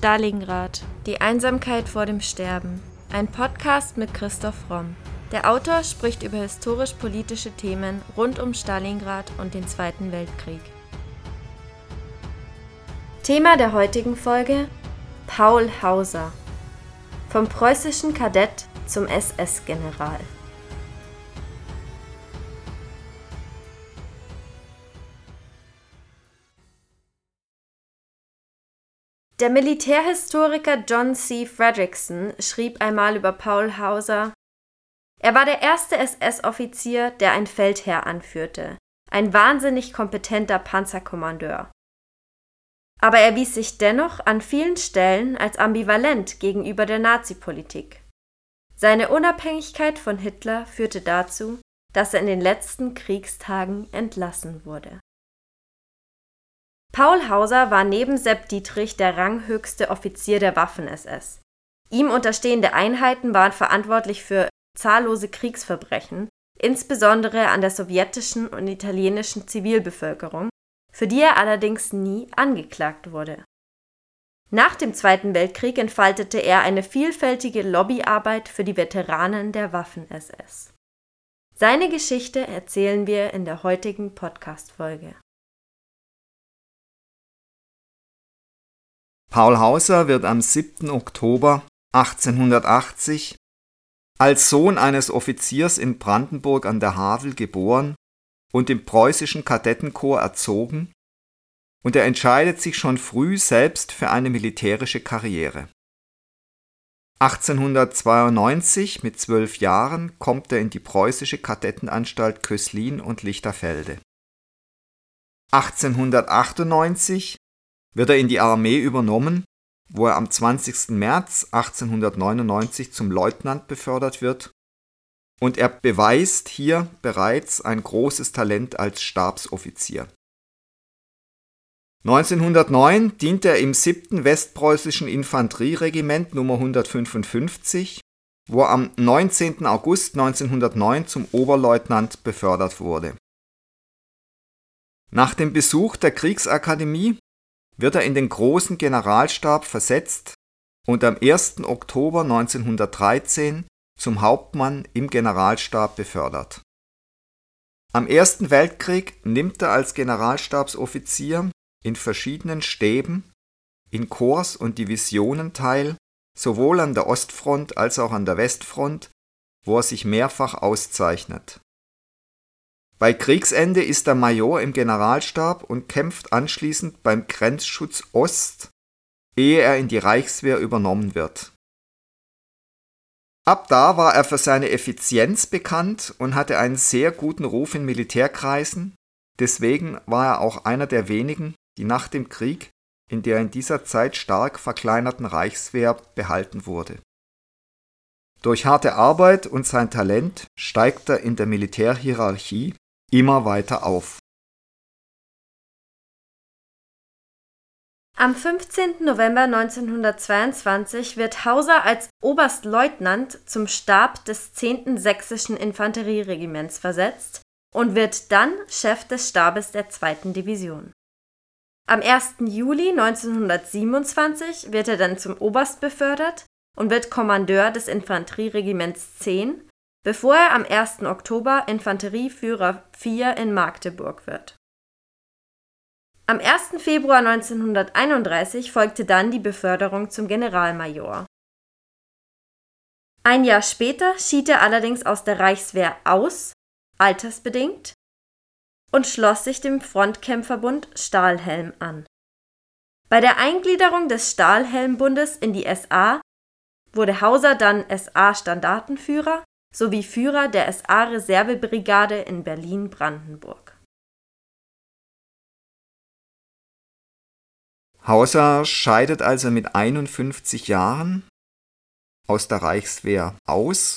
Stalingrad. Die Einsamkeit vor dem Sterben. Ein Podcast mit Christoph Romm. Der Autor spricht über historisch-politische Themen rund um Stalingrad und den Zweiten Weltkrieg. Thema der heutigen Folge: Paul Hauser. Vom preußischen Kadett zum SS-General. Der Militärhistoriker John C. Fredrickson schrieb einmal über Paul Hauser, er war der erste SS-Offizier, der ein Feldheer anführte, ein wahnsinnig kompetenter Panzerkommandeur. Aber er wies sich dennoch an vielen Stellen als ambivalent gegenüber der Nazipolitik. Seine Unabhängigkeit von Hitler führte dazu, dass er in den letzten Kriegstagen entlassen wurde. Paul Hauser war neben Sepp Dietrich der ranghöchste Offizier der Waffen-SS. Ihm unterstehende Einheiten waren verantwortlich für zahllose Kriegsverbrechen, insbesondere an der sowjetischen und italienischen Zivilbevölkerung, für die er allerdings nie angeklagt wurde. Nach dem Zweiten Weltkrieg entfaltete er eine vielfältige Lobbyarbeit für die Veteranen der Waffen-SS. Seine Geschichte erzählen wir in der heutigen Podcast-Folge. Paul Hauser wird am 7. Oktober 1880 als Sohn eines Offiziers in Brandenburg an der Havel geboren und im preußischen Kadettenkorps erzogen, und er entscheidet sich schon früh selbst für eine militärische Karriere. 1892 mit zwölf Jahren kommt er in die preußische Kadettenanstalt Köslin und Lichterfelde. 1898 wird er in die Armee übernommen, wo er am 20. März 1899 zum Leutnant befördert wird und er beweist hier bereits ein großes Talent als Stabsoffizier. 1909 dient er im 7. Westpreußischen Infanterieregiment Nummer 155, wo er am 19. August 1909 zum Oberleutnant befördert wurde. Nach dem Besuch der Kriegsakademie wird er in den großen Generalstab versetzt und am 1. Oktober 1913 zum Hauptmann im Generalstab befördert. Am Ersten Weltkrieg nimmt er als Generalstabsoffizier in verschiedenen Stäben, in Korps und Divisionen teil, sowohl an der Ostfront als auch an der Westfront, wo er sich mehrfach auszeichnet. Bei Kriegsende ist er Major im Generalstab und kämpft anschließend beim Grenzschutz Ost, ehe er in die Reichswehr übernommen wird. Ab da war er für seine Effizienz bekannt und hatte einen sehr guten Ruf in Militärkreisen, deswegen war er auch einer der wenigen, die nach dem Krieg in der in dieser Zeit stark verkleinerten Reichswehr behalten wurde. Durch harte Arbeit und sein Talent steigt er in der Militärhierarchie immer weiter auf. Am 15. November 1922 wird Hauser als Oberstleutnant zum Stab des 10. Sächsischen Infanterieregiments versetzt und wird dann Chef des Stabes der 2. Division. Am 1. Juli 1927 wird er dann zum Oberst befördert und wird Kommandeur des Infanterieregiments 10 bevor er am 1. Oktober Infanterieführer 4 in Magdeburg wird. Am 1. Februar 1931 folgte dann die Beförderung zum Generalmajor. Ein Jahr später schied er allerdings aus der Reichswehr aus, altersbedingt, und schloss sich dem Frontkämpferbund Stahlhelm an. Bei der Eingliederung des Stahlhelmbundes in die SA wurde Hauser dann SA-Standartenführer sowie Führer der SA-Reservebrigade in Berlin-Brandenburg. Hauser scheidet also mit 51 Jahren aus der Reichswehr aus,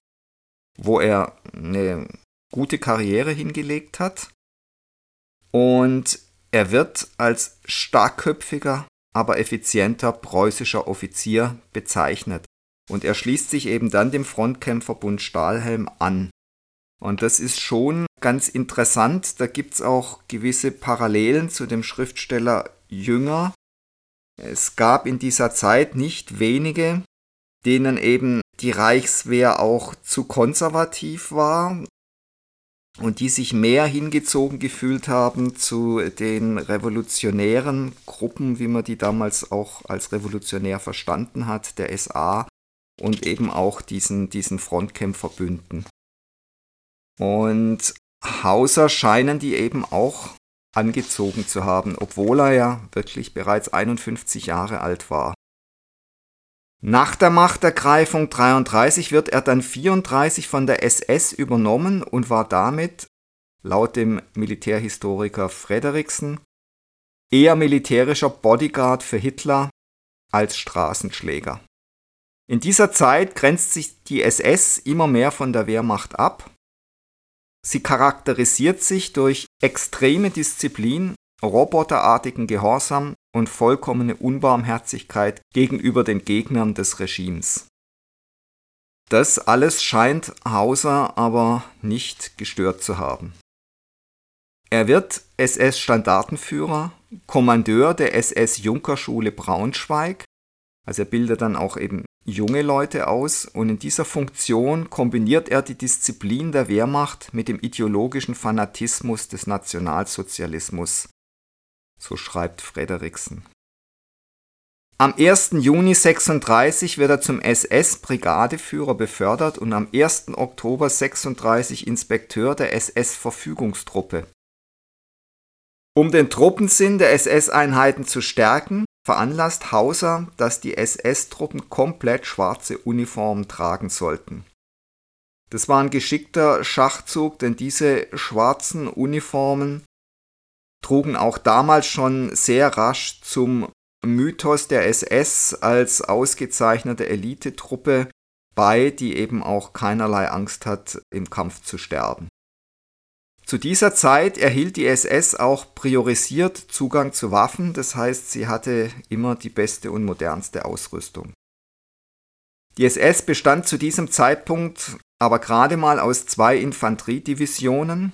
wo er eine gute Karriere hingelegt hat. Und er wird als starkköpfiger, aber effizienter preußischer Offizier bezeichnet. Und er schließt sich eben dann dem Frontkämpferbund Stahlhelm an. Und das ist schon ganz interessant. Da gibt es auch gewisse Parallelen zu dem Schriftsteller Jünger, Es gab in dieser Zeit nicht wenige, denen eben die Reichswehr auch zu konservativ war und die sich mehr hingezogen gefühlt haben zu den revolutionären Gruppen, wie man die damals auch als revolutionär verstanden hat, der SA und eben auch diesen, diesen Frontkämpferbünden. Und Hauser scheinen die eben auch angezogen zu haben, obwohl er ja wirklich bereits 51 Jahre alt war. Nach der Machtergreifung 33 wird er dann 34 von der SS übernommen und war damit, laut dem Militärhistoriker Frederiksen, eher militärischer Bodyguard für Hitler als Straßenschläger. In dieser Zeit grenzt sich die SS immer mehr von der Wehrmacht ab Sie charakterisiert sich durch extreme Disziplin, roboterartigen Gehorsam und vollkommene Unbarmherzigkeit gegenüber den Gegnern des Regimes. Das alles scheint Hauser aber nicht gestört zu haben. Er wird SS-Standartenführer, Kommandeur der SS-Junkerschule Braunschweig, also er bildet dann auch eben junge Leute aus und in dieser Funktion kombiniert er die Disziplin der Wehrmacht mit dem ideologischen Fanatismus des Nationalsozialismus. So schreibt Frederiksen. Am 1. Juni 36 wird er zum SS-Brigadeführer befördert und am 1. Oktober 36 Inspekteur der SS-Verfügungstruppe. Um den Truppensinn der SS-Einheiten zu stärken, veranlasst Hauser, dass die SS-Truppen komplett schwarze Uniformen tragen sollten. Das war ein geschickter Schachzug, denn diese schwarzen Uniformen trugen auch damals schon sehr rasch zum Mythos der SS als ausgezeichnete Elitetruppe bei, die eben auch keinerlei Angst hat, im Kampf zu sterben. Zu dieser Zeit erhielt die SS auch priorisiert Zugang zu Waffen, das heißt, sie hatte immer die beste und modernste Ausrüstung. Die SS bestand zu diesem Zeitpunkt aber gerade mal aus zwei Infanteriedivisionen,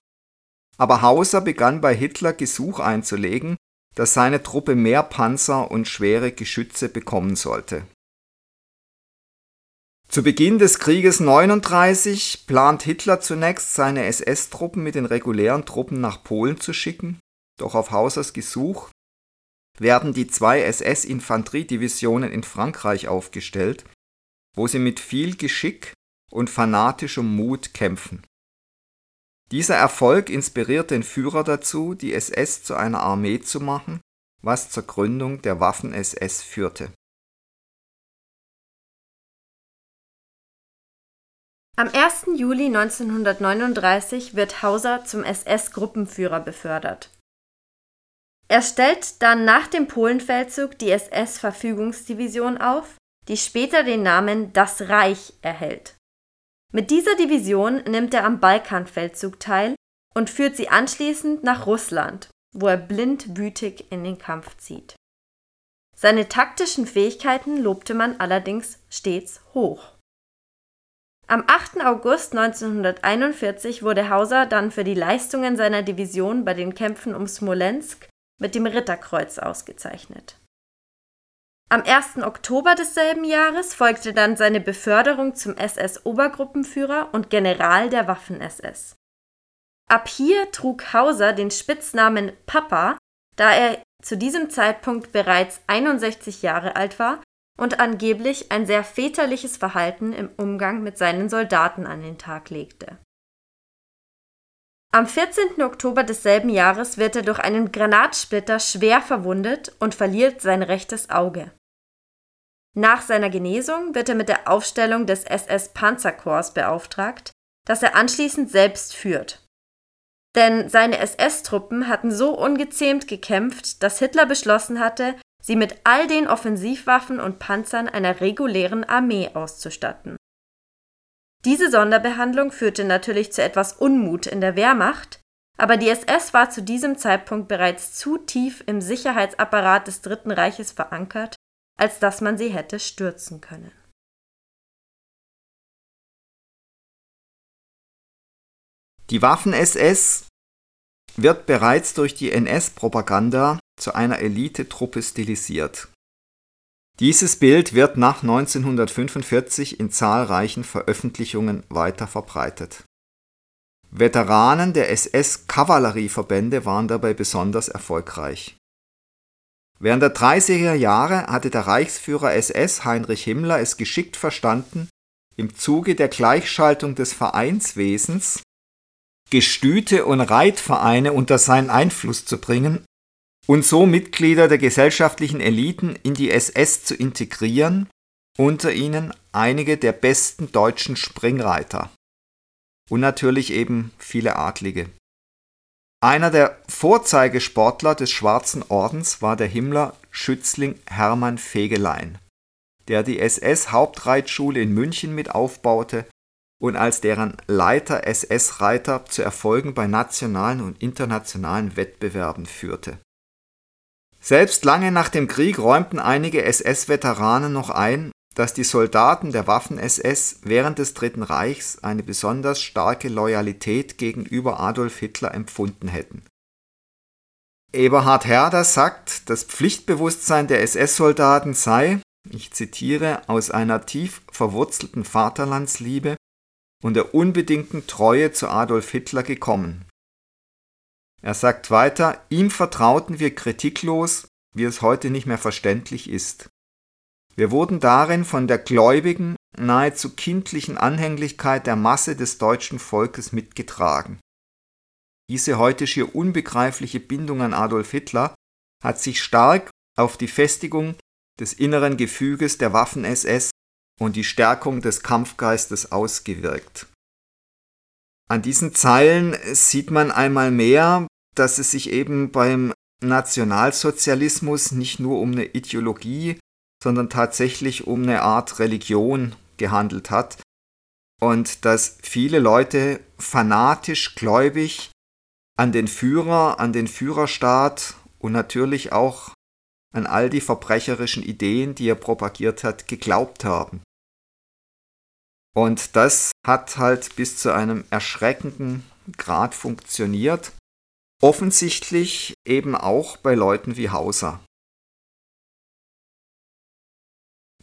aber Hauser begann bei Hitler Gesuch einzulegen, dass seine Truppe mehr Panzer und schwere Geschütze bekommen sollte. Zu Beginn des Krieges 39 plant Hitler zunächst, seine SS-Truppen mit den regulären Truppen nach Polen zu schicken, doch auf Hausers Gesuch werden die zwei SS-Infanteriedivisionen in Frankreich aufgestellt, wo sie mit viel Geschick und fanatischem Mut kämpfen. Dieser Erfolg inspiriert den Führer dazu, die SS zu einer Armee zu machen, was zur Gründung der Waffen-SS führte Am 1. Juli 1939 wird Hauser zum SS-Gruppenführer befördert. Er stellt dann nach dem Polenfeldzug die SS-Verfügungsdivision auf, die später den Namen Das Reich erhält. Mit dieser Division nimmt er am Balkanfeldzug teil und führt sie anschließend nach Russland, wo er blindwütig in den Kampf zieht. Seine taktischen Fähigkeiten lobte man allerdings stets hoch. Am 8. August 1941 wurde Hauser dann für die Leistungen seiner Division bei den Kämpfen um Smolensk mit dem Ritterkreuz ausgezeichnet. Am 1. Oktober desselben Jahres folgte dann seine Beförderung zum SS-Obergruppenführer und General der Waffen-SS. Ab hier trug Hauser den Spitznamen Papa, da er zu diesem Zeitpunkt bereits 61 Jahre alt war und angeblich ein sehr väterliches Verhalten im Umgang mit seinen Soldaten an den Tag legte. Am 14. Oktober desselben Jahres wird er durch einen Granatsplitter schwer verwundet und verliert sein rechtes Auge. Nach seiner Genesung wird er mit der Aufstellung des SS-Panzerkorps beauftragt, das er anschließend selbst führt. Denn seine SS-Truppen hatten so ungezähmt gekämpft, dass Hitler beschlossen hatte, sie mit all den Offensivwaffen und Panzern einer regulären Armee auszustatten. Diese Sonderbehandlung führte natürlich zu etwas Unmut in der Wehrmacht, aber die SS war zu diesem Zeitpunkt bereits zu tief im Sicherheitsapparat des Dritten Reiches verankert, als dass man sie hätte stürzen können. Die Waffen-SS wird bereits durch die NS-Propaganda zu einer Elitetruppe stilisiert. Dieses Bild wird nach 1945 in zahlreichen Veröffentlichungen weiter verbreitet. Veteranen der SS-Kavallerieverbände waren dabei besonders erfolgreich. Während der 30er Jahre hatte der Reichsführer SS Heinrich Himmler es geschickt verstanden, im Zuge der Gleichschaltung des Vereinswesens Gestüte und Reitvereine unter seinen Einfluss zu bringen und so Mitglieder der gesellschaftlichen Eliten in die SS zu integrieren, unter ihnen einige der besten deutschen Springreiter und natürlich eben viele Adlige. Einer der Vorzeigesportler des Schwarzen Ordens war der Himmler Schützling Hermann Fegelein, der die SS-Hauptreitschule in München mit aufbaute und als deren Leiter SS-Reiter zu Erfolgen bei nationalen und internationalen Wettbewerben führte. Selbst lange nach dem Krieg räumten einige SS-Veteranen noch ein, dass die Soldaten der Waffen-SS während des Dritten Reichs eine besonders starke Loyalität gegenüber Adolf Hitler empfunden hätten. Eberhard Herder sagt, das Pflichtbewusstsein der SS-Soldaten sei, ich zitiere, aus einer tief verwurzelten Vaterlandsliebe und der unbedingten Treue zu Adolf Hitler gekommen. Er sagt weiter, ihm vertrauten wir kritiklos, wie es heute nicht mehr verständlich ist. Wir wurden darin von der gläubigen, nahezu kindlichen Anhänglichkeit der Masse des deutschen Volkes mitgetragen. Diese heute schier unbegreifliche Bindung an Adolf Hitler hat sich stark auf die Festigung des inneren Gefüges der Waffen-SS und die Stärkung des Kampfgeistes ausgewirkt. An diesen Zeilen sieht man einmal mehr, dass es sich eben beim Nationalsozialismus nicht nur um eine Ideologie sondern tatsächlich um eine Art Religion gehandelt hat und dass viele Leute fanatisch gläubig an den Führer, an den Führerstaat und natürlich auch an all die verbrecherischen Ideen, die er propagiert hat, geglaubt haben. Und das hat halt bis zu einem erschreckenden Grad funktioniert. Offensichtlich eben auch bei Leuten wie Hauser.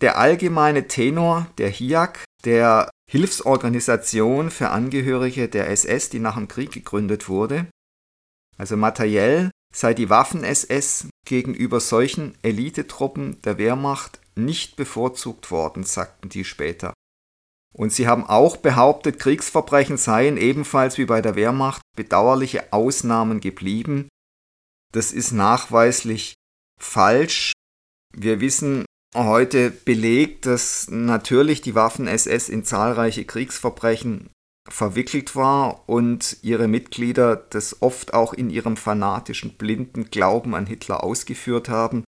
Der allgemeine Tenor der HIAC, der Hilfsorganisation für Angehörige der SS, die nach dem Krieg gegründet wurde, also materiell sei die Waffen-SS gegenüber solchen Elitetruppen der Wehrmacht nicht bevorzugt worden, sagten die später. Und sie haben auch behauptet, Kriegsverbrechen seien ebenfalls wie bei der Wehrmacht bedauerliche Ausnahmen geblieben. Das ist nachweislich falsch. Wir wissen heute belegt, dass natürlich die Waffen-SS in zahlreiche Kriegsverbrechen verwickelt war und ihre Mitglieder das oft auch in ihrem fanatischen, blinden Glauben an Hitler ausgeführt haben.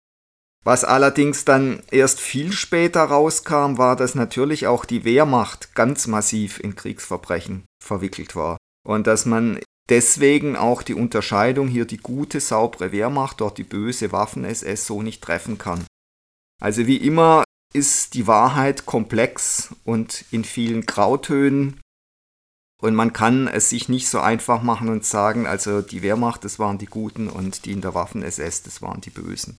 Was allerdings dann erst viel später rauskam, war, dass natürlich auch die Wehrmacht ganz massiv in Kriegsverbrechen verwickelt war und dass man deswegen auch die Unterscheidung hier die gute, saubere Wehrmacht, dort die böse Waffen-SS so nicht treffen kann. Also wie immer ist die Wahrheit komplex und in vielen Grautönen. Und man kann es sich nicht so einfach machen und sagen, also die Wehrmacht, das waren die Guten und die in der Waffen-SS, das waren die Bösen.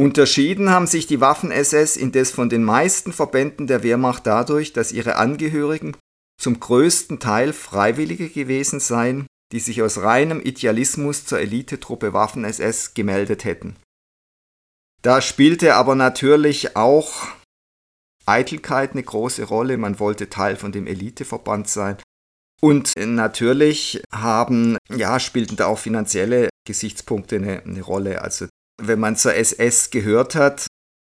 Unterschieden haben sich die Waffen-SS indes von den meisten Verbänden der Wehrmacht dadurch, dass ihre Angehörigen zum größten Teil Freiwillige gewesen seien, die sich aus reinem Idealismus zur Elitetruppe Waffen-SS gemeldet hätten. Da spielte aber natürlich auch Eitelkeit eine große Rolle. Man wollte Teil von dem Eliteverband sein. Und natürlich haben, ja, spielten da auch finanzielle Gesichtspunkte eine, eine Rolle. Also wenn man zur SS gehört hat,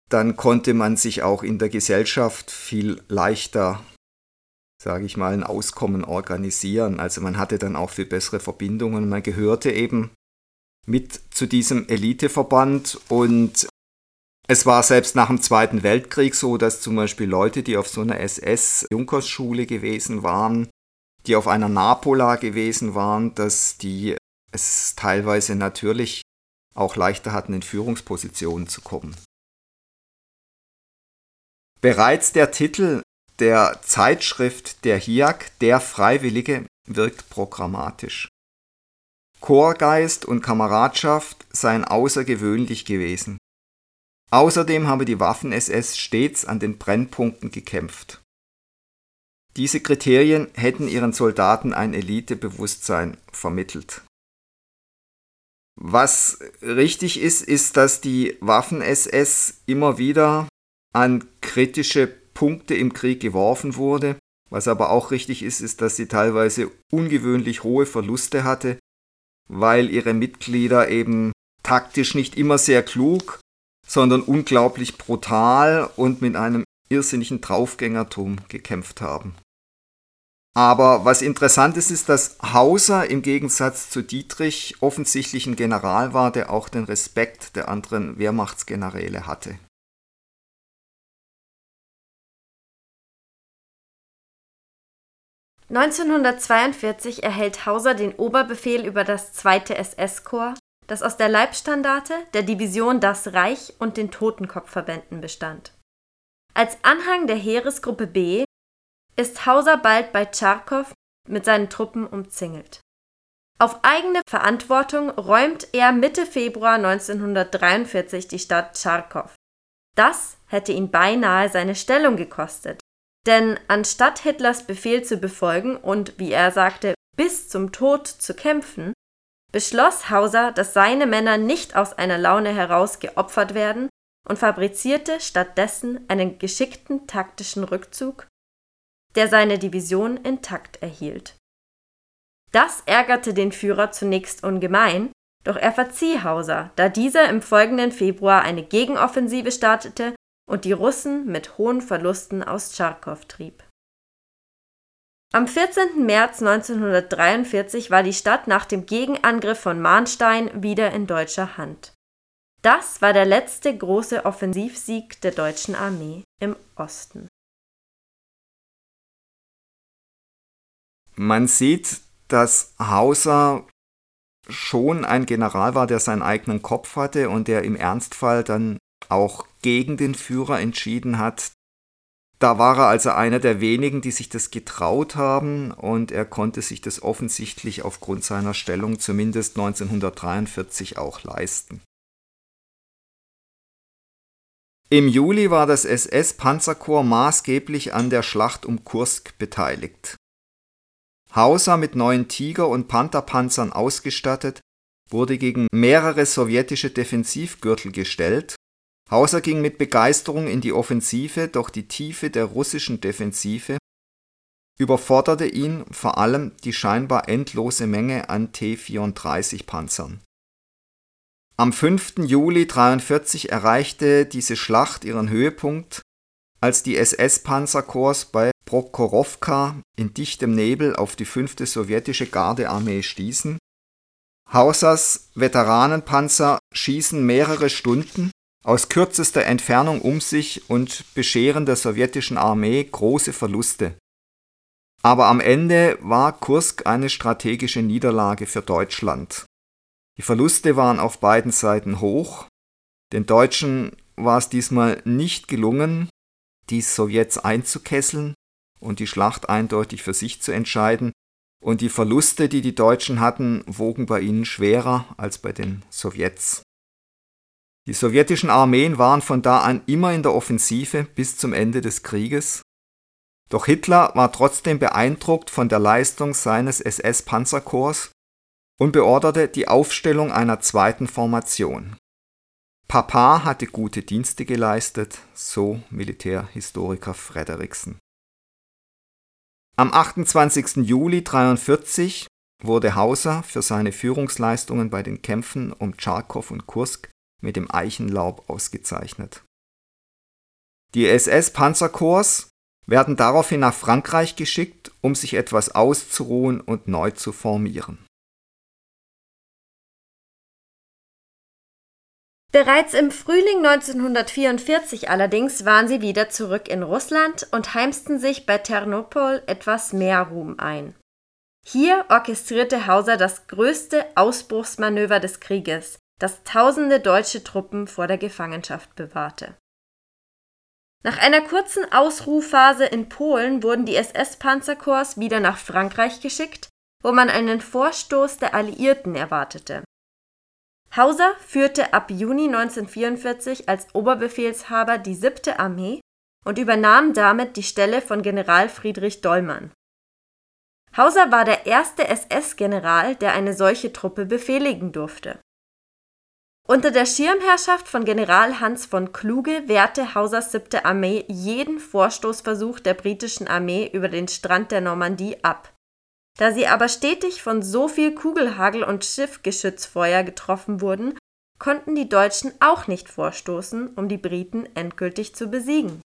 dann konnte man sich auch in der Gesellschaft viel leichter, sage ich mal, ein Auskommen organisieren. Also man hatte dann auch viel bessere Verbindungen. Man gehörte eben mit zu diesem Eliteverband und es war selbst nach dem Zweiten Weltkrieg so, dass zum Beispiel Leute, die auf so einer SS-Junkersschule gewesen waren, die auf einer Napola gewesen waren, dass die es teilweise natürlich auch leichter hatten, in Führungspositionen zu kommen. Bereits der Titel der Zeitschrift der HIAC, der Freiwillige, wirkt programmatisch. Chorgeist und Kameradschaft seien außergewöhnlich gewesen. Außerdem habe die Waffen-SS stets an den Brennpunkten gekämpft. Diese Kriterien hätten ihren Soldaten ein Elitebewusstsein vermittelt. Was richtig ist, ist, dass die Waffen-SS immer wieder an kritische Punkte im Krieg geworfen wurde. Was aber auch richtig ist, ist, dass sie teilweise ungewöhnlich hohe Verluste hatte, weil ihre Mitglieder eben taktisch nicht immer sehr klug, sondern unglaublich brutal und mit einem irrsinnigen Draufgängertum gekämpft haben. Aber was interessant ist, ist, dass Hauser im Gegensatz zu Dietrich offensichtlich ein General war, der auch den Respekt der anderen Wehrmachtsgeneräle hatte. (1942) erhält Hauser den Oberbefehl über das 2. SS-Korps das aus der Leibstandarte, der Division Das Reich und den Totenkopfverbänden bestand. Als Anhang der Heeresgruppe B ist Hauser bald bei Tscharkow mit seinen Truppen umzingelt. Auf eigene Verantwortung räumt er Mitte Februar 1943 die Stadt Tscharkow. Das hätte ihn beinahe seine Stellung gekostet, denn anstatt Hitlers Befehl zu befolgen und, wie er sagte, bis zum Tod zu kämpfen, beschloss Hauser, dass seine Männer nicht aus einer Laune heraus geopfert werden und fabrizierte stattdessen einen geschickten taktischen Rückzug, der seine Division intakt erhielt. Das ärgerte den Führer zunächst ungemein, doch er verzieh Hauser, da dieser im folgenden Februar eine Gegenoffensive startete und die Russen mit hohen Verlusten aus Tscharkow trieb am 14. März 1943 war die Stadt nach dem Gegenangriff von Mahnstein wieder in deutscher Hand. Das war der letzte große Offensivsieg der deutschen Armee im Osten. Man sieht, dass Hauser schon ein General war, der seinen eigenen Kopf hatte und der im Ernstfall dann auch gegen den Führer entschieden hat, da war er also einer der wenigen, die sich das getraut haben und er konnte sich das offensichtlich aufgrund seiner Stellung zumindest 1943 auch leisten. Im Juli war das SS-Panzerkorps maßgeblich an der Schlacht um Kursk beteiligt. Hauser mit neuen Tiger- und Pantherpanzern ausgestattet, wurde gegen mehrere sowjetische Defensivgürtel gestellt Hauser ging mit Begeisterung in die Offensive, doch die Tiefe der russischen Defensive überforderte ihn, vor allem die scheinbar endlose Menge an T-34-Panzern. Am 5. Juli 1943 erreichte diese Schlacht ihren Höhepunkt, als die SS-Panzerkorps bei Prokhorovka in dichtem Nebel auf die 5. sowjetische Gardearmee stießen. Hausers Veteranenpanzer schießen mehrere Stunden aus kürzester Entfernung um sich und bescheren der sowjetischen Armee große Verluste. Aber am Ende war Kursk eine strategische Niederlage für Deutschland. Die Verluste waren auf beiden Seiten hoch. Den Deutschen war es diesmal nicht gelungen, die Sowjets einzukesseln und die Schlacht eindeutig für sich zu entscheiden, und die Verluste, die die Deutschen hatten, wogen bei ihnen schwerer als bei den Sowjets. Die sowjetischen Armeen waren von da an immer in der Offensive bis zum Ende des Krieges, doch Hitler war trotzdem beeindruckt von der Leistung seines SS-Panzerkorps und beorderte die Aufstellung einer zweiten Formation. Papa hatte gute Dienste geleistet, so Militärhistoriker Frederiksen. Am 28. Juli 1943 wurde Hauser für seine Führungsleistungen bei den Kämpfen um Tscharkow und Kursk mit dem Eichenlaub ausgezeichnet. Die SS-Panzerkorps werden daraufhin nach Frankreich geschickt, um sich etwas auszuruhen und neu zu formieren. Bereits im Frühling 1944 allerdings waren sie wieder zurück in Russland und heimsten sich bei Ternopol etwas mehr Ruhm ein. Hier orchestrierte Hauser das größte Ausbruchsmanöver des Krieges, das tausende deutsche Truppen vor der Gefangenschaft bewahrte. Nach einer kurzen Ausruhphase in Polen wurden die SS-Panzerkorps wieder nach Frankreich geschickt, wo man einen Vorstoß der Alliierten erwartete. Hauser führte ab Juni 1944 als Oberbefehlshaber die 7. Armee und übernahm damit die Stelle von General Friedrich Dollmann. Hauser war der erste SS-General, der eine solche Truppe befehligen durfte. Unter der Schirmherrschaft von General Hans von Kluge wehrte Hausers 7. Armee jeden Vorstoßversuch der britischen Armee über den Strand der Normandie ab da sie aber stetig von so viel Kugelhagel und Schiffgeschützfeuer getroffen wurden, konnten die Deutschen auch nicht vorstoßen, um die Briten endgültig zu besiegen.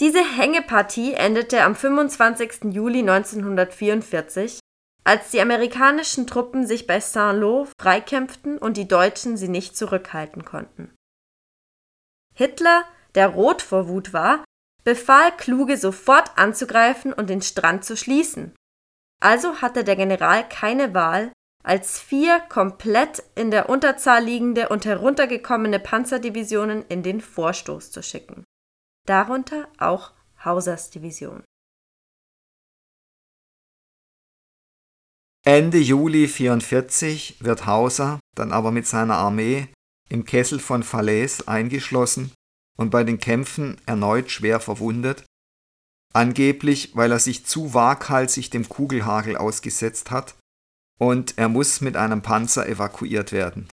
Diese Hängepartie endete am 25. Juli 1944, als die amerikanischen Truppen sich bei Saint-Lô freikämpften und die Deutschen sie nicht zurückhalten konnten. Hitler, der rot vor Wut war, befahl Kluge sofort anzugreifen und den Strand zu schließen, also hatte der General keine Wahl, als vier komplett in der Unterzahl liegende und heruntergekommene Panzerdivisionen in den Vorstoß zu schicken. Darunter auch Hausers Division. Ende Juli 1944 wird Hauser dann aber mit seiner Armee im Kessel von Falaise eingeschlossen und bei den Kämpfen erneut schwer verwundet Angeblich, weil er sich zu waghalsig dem Kugelhagel ausgesetzt hat und er muss mit einem Panzer evakuiert werden.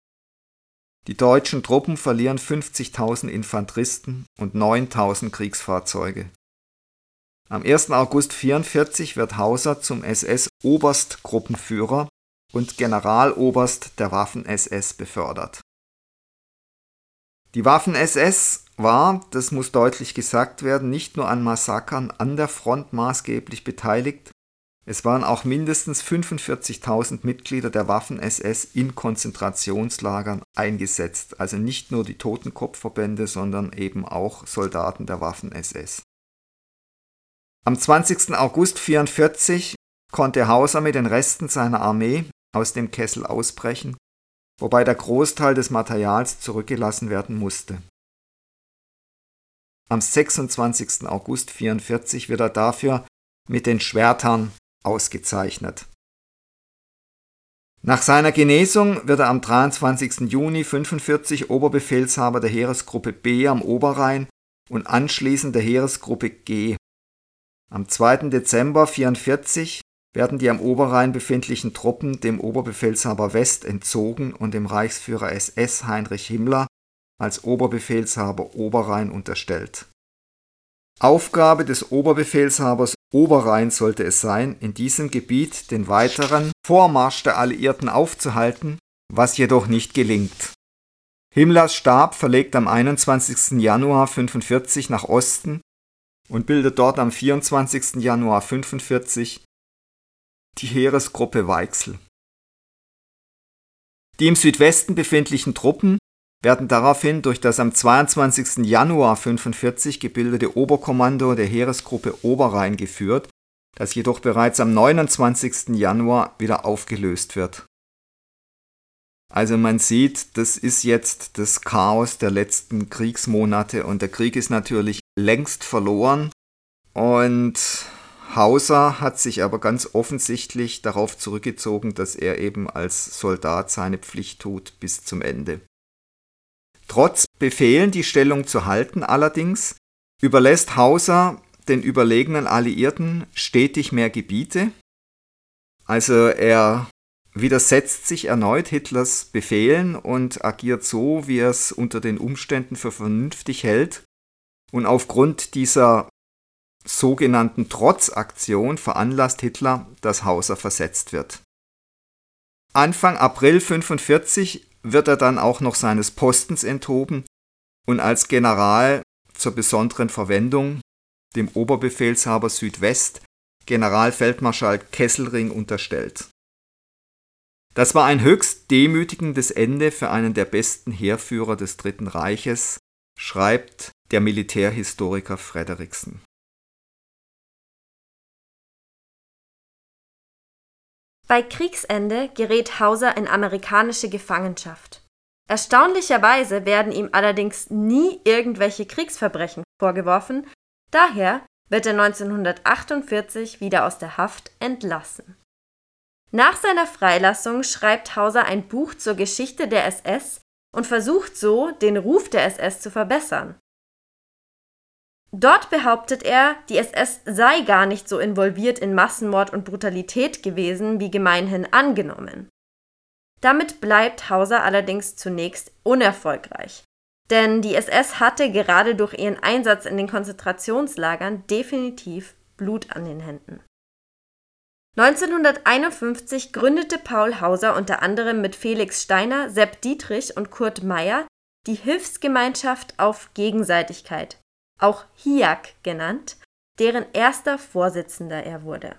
Die deutschen Truppen verlieren 50.000 Infanteristen und 9.000 Kriegsfahrzeuge. Am 1. August 1944 wird Hauser zum SS-Oberstgruppenführer und Generaloberst der Waffen-SS befördert. Die Waffen-SS war, das muss deutlich gesagt werden, nicht nur an Massakern an der Front maßgeblich beteiligt, es waren auch mindestens 45.000 Mitglieder der Waffen-SS in Konzentrationslagern eingesetzt, also nicht nur die Totenkopfverbände, sondern eben auch Soldaten der Waffen-SS. Am 20. August 1944 konnte Hauser mit den Resten seiner Armee aus dem Kessel ausbrechen, wobei der Großteil des Materials zurückgelassen werden musste. Am 26. August 1944 wird er dafür mit den Schwertern ausgezeichnet. Nach seiner Genesung wird er am 23. Juni 1945 Oberbefehlshaber der Heeresgruppe B am Oberrhein und anschließend der Heeresgruppe G. Am 2. Dezember 1944 werden die am Oberrhein befindlichen Truppen dem Oberbefehlshaber West entzogen und dem Reichsführer SS Heinrich Himmler als Oberbefehlshaber Oberrhein unterstellt. Aufgabe des Oberbefehlshabers Oberrhein sollte es sein, in diesem Gebiet den weiteren Vormarsch der Alliierten aufzuhalten, was jedoch nicht gelingt. Himmlers Stab verlegt am 21. Januar 1945 nach Osten und bildet dort am 24. Januar 1945 die Heeresgruppe Weichsel. Die im Südwesten befindlichen Truppen werden daraufhin durch das am 22. Januar 1945 gebildete Oberkommando der Heeresgruppe Oberrhein geführt, das jedoch bereits am 29. Januar wieder aufgelöst wird. Also man sieht, das ist jetzt das Chaos der letzten Kriegsmonate und der Krieg ist natürlich längst verloren und Hauser hat sich aber ganz offensichtlich darauf zurückgezogen, dass er eben als Soldat seine Pflicht tut bis zum Ende. Trotz Befehlen, die Stellung zu halten allerdings, überlässt Hauser den überlegenen Alliierten stetig mehr Gebiete. Also er widersetzt sich erneut Hitlers Befehlen und agiert so, wie er es unter den Umständen für vernünftig hält. Und aufgrund dieser sogenannten Trotzaktion veranlasst Hitler, dass Hauser versetzt wird. Anfang April 1945 wird er dann auch noch seines Postens enthoben und als General zur besonderen Verwendung dem Oberbefehlshaber Südwest Generalfeldmarschall Kesselring unterstellt. Das war ein höchst demütigendes Ende für einen der besten Heerführer des Dritten Reiches, schreibt der Militärhistoriker Frederiksen. Bei Kriegsende gerät Hauser in amerikanische Gefangenschaft. Erstaunlicherweise werden ihm allerdings nie irgendwelche Kriegsverbrechen vorgeworfen, daher wird er 1948 wieder aus der Haft entlassen. Nach seiner Freilassung schreibt Hauser ein Buch zur Geschichte der SS und versucht so, den Ruf der SS zu verbessern. Dort behauptet er, die SS sei gar nicht so involviert in Massenmord und Brutalität gewesen, wie gemeinhin angenommen. Damit bleibt Hauser allerdings zunächst unerfolgreich. Denn die SS hatte gerade durch ihren Einsatz in den Konzentrationslagern definitiv Blut an den Händen. 1951 gründete Paul Hauser unter anderem mit Felix Steiner, Sepp Dietrich und Kurt Meyer die Hilfsgemeinschaft auf Gegenseitigkeit, auch HIAG genannt, deren erster Vorsitzender er wurde.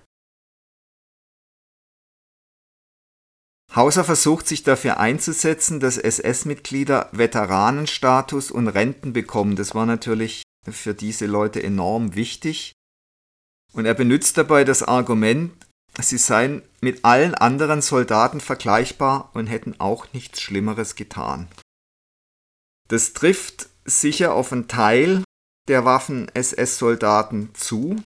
Hauser versucht sich dafür einzusetzen, dass SS-Mitglieder Veteranenstatus und Renten bekommen. Das war natürlich für diese Leute enorm wichtig. Und er benutzt dabei das Argument, sie seien mit allen anderen Soldaten vergleichbar und hätten auch nichts Schlimmeres getan. Das trifft sicher auf einen Teil der Waffen-SS-Soldaten zu,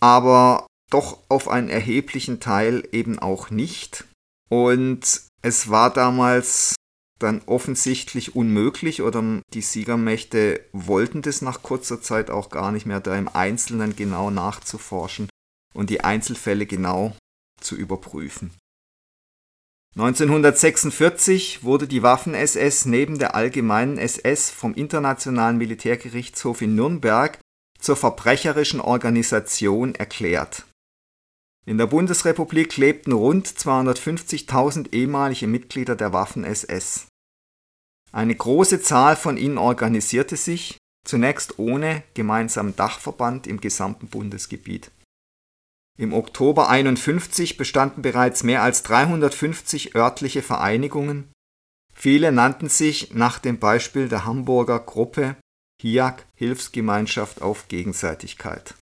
aber doch auf einen erheblichen Teil eben auch nicht. Und es war damals dann offensichtlich unmöglich oder die Siegermächte wollten das nach kurzer Zeit auch gar nicht mehr, da im Einzelnen genau nachzuforschen und die Einzelfälle genau zu überprüfen. 1946 wurde die Waffen-SS neben der allgemeinen SS vom Internationalen Militärgerichtshof in Nürnberg zur verbrecherischen Organisation erklärt. In der Bundesrepublik lebten rund 250.000 ehemalige Mitglieder der Waffen-SS. Eine große Zahl von ihnen organisierte sich, zunächst ohne gemeinsamen Dachverband im gesamten Bundesgebiet. Im Oktober 51 bestanden bereits mehr als 350 örtliche Vereinigungen. Viele nannten sich nach dem Beispiel der Hamburger Gruppe HIAG Hilfsgemeinschaft auf Gegenseitigkeit.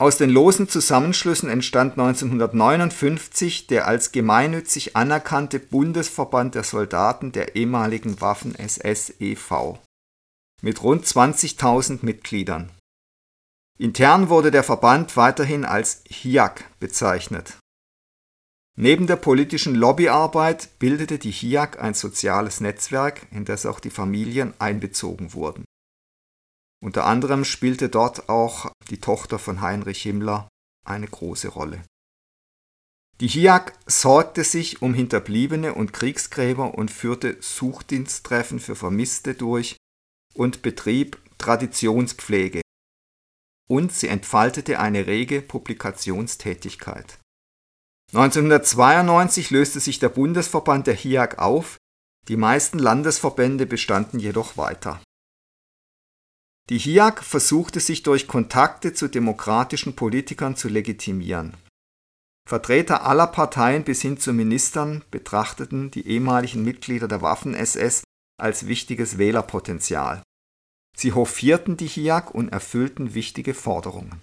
Aus den losen Zusammenschlüssen entstand 1959 der als gemeinnützig anerkannte Bundesverband der Soldaten der ehemaligen Waffen-SS e.V. mit rund 20.000 Mitgliedern Intern wurde der Verband weiterhin als HIAG bezeichnet. Neben der politischen Lobbyarbeit bildete die HIAG ein soziales Netzwerk, in das auch die Familien einbezogen wurden. Unter anderem spielte dort auch die Tochter von Heinrich Himmler eine große Rolle. Die HIAG sorgte sich um Hinterbliebene und Kriegsgräber und führte Suchdiensttreffen für Vermisste durch und betrieb Traditionspflege und sie entfaltete eine rege Publikationstätigkeit. 1992 löste sich der Bundesverband der HIAG auf, die meisten Landesverbände bestanden jedoch weiter. Die HIAG versuchte sich durch Kontakte zu demokratischen Politikern zu legitimieren. Vertreter aller Parteien bis hin zu Ministern betrachteten die ehemaligen Mitglieder der Waffen-SS als wichtiges Wählerpotenzial. Sie hofierten die HIAG und erfüllten wichtige Forderungen.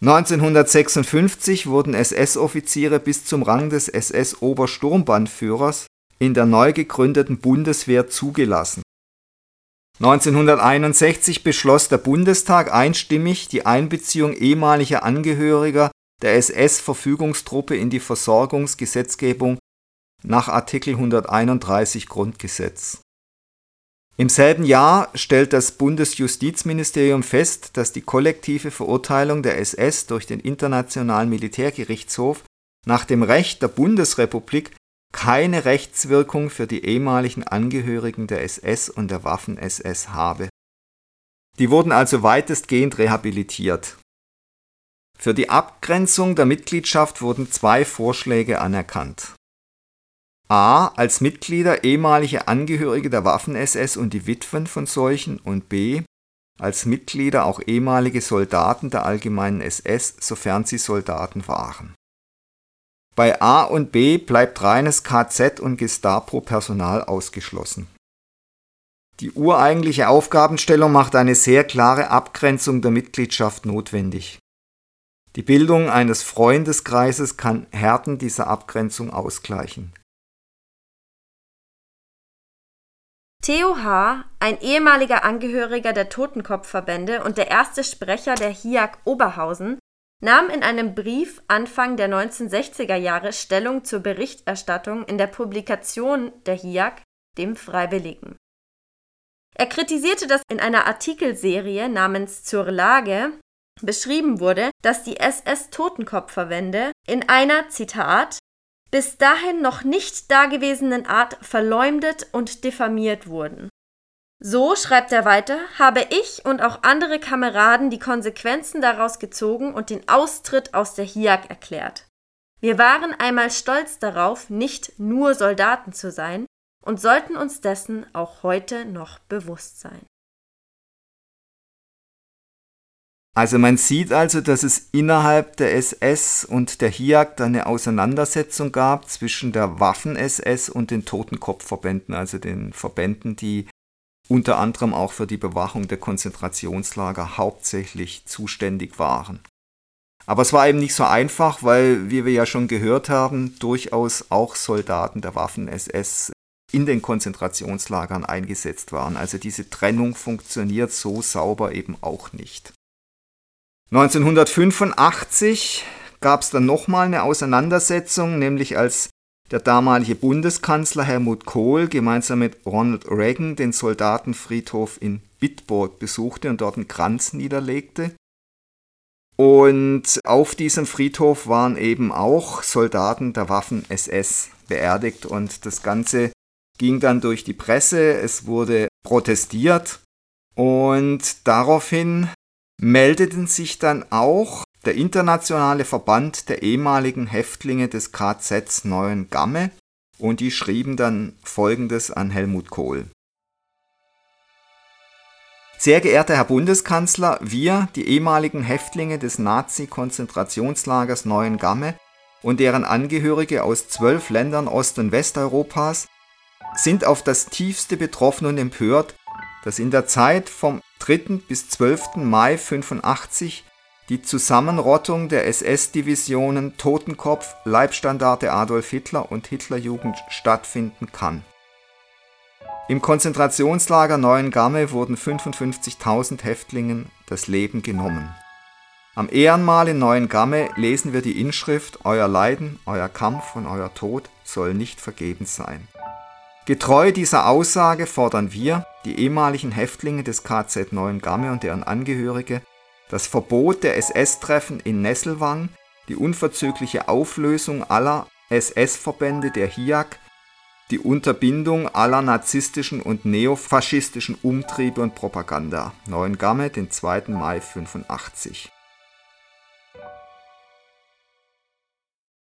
1956 wurden SS-Offiziere bis zum Rang des SS-Obersturmbannführers in der neu gegründeten Bundeswehr zugelassen. 1961 beschloss der Bundestag einstimmig die Einbeziehung ehemaliger Angehöriger der SS-Verfügungstruppe in die Versorgungsgesetzgebung nach Artikel 131 Grundgesetz im selben Jahr stellt das Bundesjustizministerium fest, dass die kollektive Verurteilung der SS durch den Internationalen Militärgerichtshof nach dem Recht der Bundesrepublik keine Rechtswirkung für die ehemaligen Angehörigen der SS und der Waffen-SS habe. Die wurden also weitestgehend rehabilitiert. Für die Abgrenzung der Mitgliedschaft wurden zwei Vorschläge anerkannt a. als Mitglieder ehemalige Angehörige der Waffen-SS und die Witwen von solchen und b. als Mitglieder auch ehemalige Soldaten der allgemeinen SS, sofern sie Soldaten waren. Bei A und B bleibt reines KZ und Gestapo-Personal ausgeschlossen. Die ureigentliche Aufgabenstellung macht eine sehr klare Abgrenzung der Mitgliedschaft notwendig. Die Bildung eines Freundeskreises kann Härten dieser Abgrenzung ausgleichen Theo H., ein ehemaliger Angehöriger der Totenkopfverbände und der erste Sprecher der HIAG Oberhausen, nahm in einem Brief Anfang der 1960er Jahre Stellung zur Berichterstattung in der Publikation der HIAC, dem Freiwilligen. Er kritisierte, dass in einer Artikelserie namens Zur Lage beschrieben wurde, dass die SS-Totenkopfverbände in einer, Zitat, bis dahin noch nicht dagewesenen Art verleumdet und diffamiert wurden. So, schreibt er weiter, habe ich und auch andere Kameraden die Konsequenzen daraus gezogen und den Austritt aus der HIAC erklärt. Wir waren einmal stolz darauf, nicht nur Soldaten zu sein und sollten uns dessen auch heute noch bewusst sein. Also man sieht also, dass es innerhalb der SS und der HIAC eine Auseinandersetzung gab zwischen der Waffen-SS und den Totenkopfverbänden, also den Verbänden, die unter anderem auch für die Bewachung der Konzentrationslager hauptsächlich zuständig waren. Aber es war eben nicht so einfach, weil, wie wir ja schon gehört haben, durchaus auch Soldaten der Waffen-SS in den Konzentrationslagern eingesetzt waren. Also diese Trennung funktioniert so sauber eben auch nicht. 1985 gab es dann nochmal eine Auseinandersetzung, nämlich als der damalige Bundeskanzler Helmut Kohl gemeinsam mit Ronald Reagan den Soldatenfriedhof in Bitburg besuchte und dort einen Kranz niederlegte. Und auf diesem Friedhof waren eben auch Soldaten der Waffen SS beerdigt und das Ganze ging dann durch die Presse, es wurde protestiert und daraufhin meldeten sich dann auch der Internationale Verband der ehemaligen Häftlinge des KZs Neuen Gamme und die schrieben dann Folgendes an Helmut Kohl. Sehr geehrter Herr Bundeskanzler, wir, die ehemaligen Häftlinge des Nazi-Konzentrationslagers Neuen Gamme und deren Angehörige aus zwölf Ländern Ost- und Westeuropas, sind auf das tiefste betroffen und empört, dass in der Zeit vom 3. bis 12. Mai 85 die Zusammenrottung der SS-Divisionen Totenkopf, Leibstandarte Adolf Hitler und Hitlerjugend stattfinden kann. Im Konzentrationslager Neuengamme wurden 55.000 Häftlingen das Leben genommen. Am Ehrenmal in Neuengamme lesen wir die Inschrift Euer Leiden, euer Kampf und euer Tod soll nicht vergebens sein. Getreu dieser Aussage fordern wir, die ehemaligen Häftlinge des KZ Neuengamme und deren Angehörige, das Verbot der SS-Treffen in Nesselwang, die unverzügliche Auflösung aller SS-Verbände der HIAC, die Unterbindung aller narzisstischen und neofaschistischen Umtriebe und Propaganda. Neuengamme, den 2. Mai 85.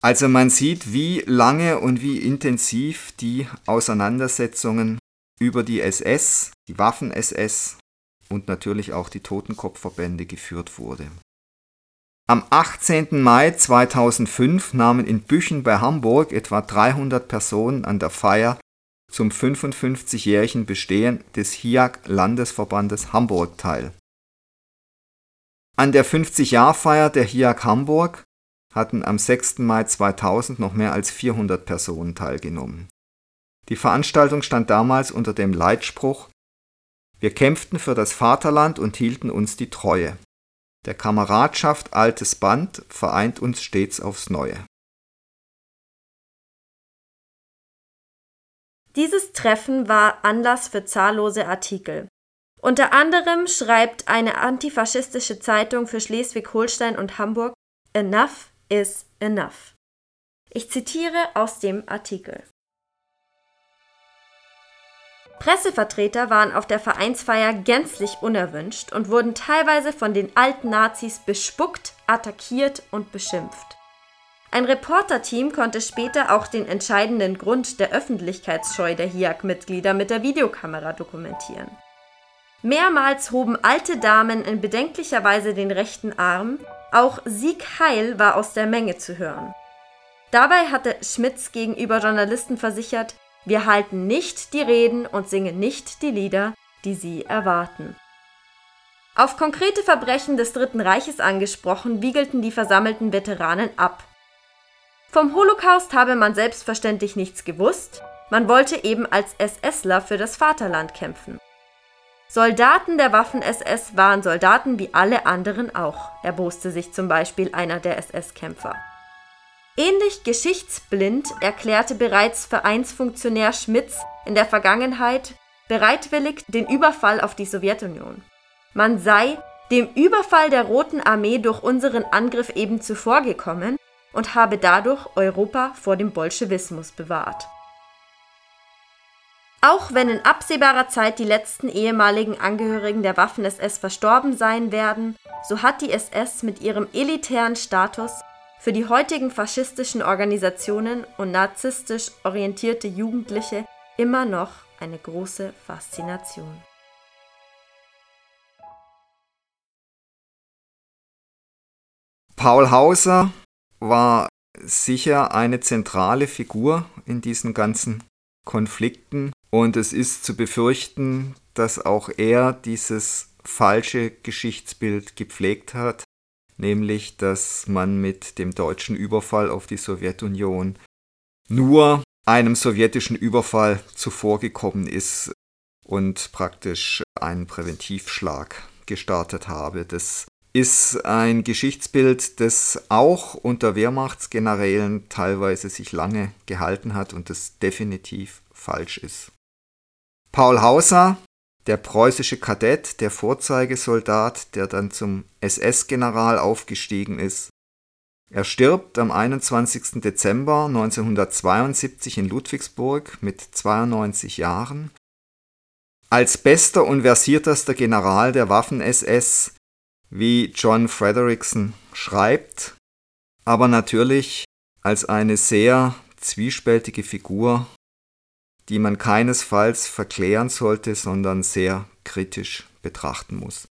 Also man sieht, wie lange und wie intensiv die Auseinandersetzungen über die SS, die Waffen-SS und natürlich auch die Totenkopfverbände geführt wurde. Am 18. Mai 2005 nahmen in Büchen bei Hamburg etwa 300 Personen an der Feier zum 55-jährigen Bestehen des HIAC Landesverbandes Hamburg teil. An der 50-Jahr-Feier der HIAC Hamburg hatten am 6. Mai 2000 noch mehr als 400 Personen teilgenommen. Die Veranstaltung stand damals unter dem Leitspruch Wir kämpften für das Vaterland und hielten uns die Treue. Der Kameradschaft altes Band vereint uns stets aufs Neue. Dieses Treffen war Anlass für zahllose Artikel. Unter anderem schreibt eine antifaschistische Zeitung für Schleswig-Holstein und Hamburg Enough is enough. Ich zitiere aus dem Artikel. Pressevertreter waren auf der Vereinsfeier gänzlich unerwünscht und wurden teilweise von den alten Nazis bespuckt, attackiert und beschimpft. Ein Reporterteam konnte später auch den entscheidenden Grund der Öffentlichkeitsscheu der HIAC-Mitglieder mit der Videokamera dokumentieren. Mehrmals hoben alte Damen in bedenklicher Weise den rechten Arm, auch Sieg Heil war aus der Menge zu hören. Dabei hatte Schmitz gegenüber Journalisten versichert, wir halten nicht die Reden und singen nicht die Lieder, die sie erwarten. Auf konkrete Verbrechen des Dritten Reiches angesprochen, wiegelten die versammelten Veteranen ab. Vom Holocaust habe man selbstverständlich nichts gewusst, man wollte eben als SSler für das Vaterland kämpfen. Soldaten der Waffen-SS waren Soldaten wie alle anderen auch, erboste sich zum Beispiel einer der SS-Kämpfer. Ähnlich geschichtsblind erklärte bereits Vereinsfunktionär Schmitz in der Vergangenheit bereitwillig den Überfall auf die Sowjetunion. Man sei dem Überfall der Roten Armee durch unseren Angriff eben zuvorgekommen und habe dadurch Europa vor dem Bolschewismus bewahrt. Auch wenn in absehbarer Zeit die letzten ehemaligen Angehörigen der Waffen-SS verstorben sein werden, so hat die SS mit ihrem elitären Status für die heutigen faschistischen Organisationen und narzisstisch orientierte Jugendliche immer noch eine große Faszination. Paul Hauser war sicher eine zentrale Figur in diesen ganzen Konflikten und es ist zu befürchten, dass auch er dieses falsche Geschichtsbild gepflegt hat, nämlich dass man mit dem deutschen Überfall auf die Sowjetunion nur einem sowjetischen Überfall zuvorgekommen ist und praktisch einen Präventivschlag gestartet habe. Das ist ein Geschichtsbild, das auch unter Wehrmachtsgenerälen teilweise sich lange gehalten hat und das definitiv falsch ist. Paul Hauser, der preußische Kadett, der Vorzeigesoldat, der dann zum SS-General aufgestiegen ist, er stirbt am 21. Dezember 1972 in Ludwigsburg mit 92 Jahren. Als bester und versiertester General der Waffen-SS, wie John Frederickson schreibt, aber natürlich als eine sehr zwiespältige Figur, die man keinesfalls verklären sollte, sondern sehr kritisch betrachten muss.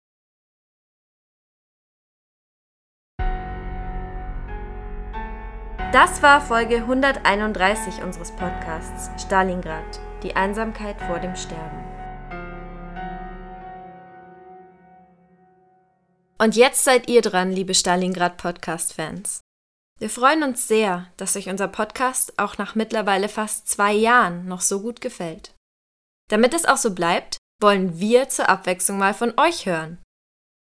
Das war Folge 131 unseres Podcasts Stalingrad, die Einsamkeit vor dem Sterben. Und jetzt seid ihr dran, liebe Stalingrad Podcast-Fans. Wir freuen uns sehr, dass euch unser Podcast auch nach mittlerweile fast zwei Jahren noch so gut gefällt. Damit es auch so bleibt, wollen wir zur Abwechslung mal von euch hören.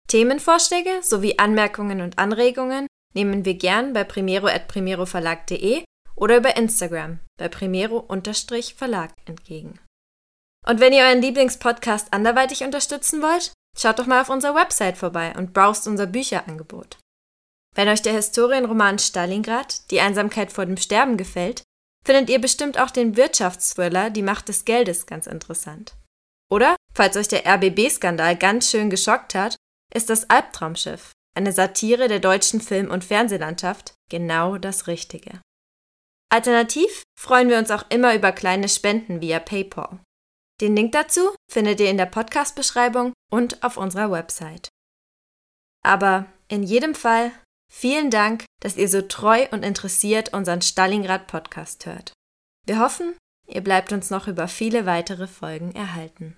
Themenvorschläge sowie Anmerkungen und Anregungen nehmen wir gern bei primero.primeroverlag.de oder über Instagram bei primero-verlag entgegen. Und wenn ihr euren Lieblingspodcast anderweitig unterstützen wollt, schaut doch mal auf unserer Website vorbei und browst unser Bücherangebot. Wenn euch der Historienroman Stalingrad, die Einsamkeit vor dem Sterben gefällt, findet ihr bestimmt auch den Wirtschaftsthriller Die Macht des Geldes ganz interessant. Oder, falls euch der RBB-Skandal ganz schön geschockt hat, ist das Albtraumschiff eine Satire der deutschen Film- und Fernsehlandschaft, genau das Richtige. Alternativ freuen wir uns auch immer über kleine Spenden via PayPal. Den Link dazu findet ihr in der Podcast-Beschreibung und auf unserer Website. Aber in jedem Fall vielen Dank, dass ihr so treu und interessiert unseren Stalingrad-Podcast hört. Wir hoffen, ihr bleibt uns noch über viele weitere Folgen erhalten.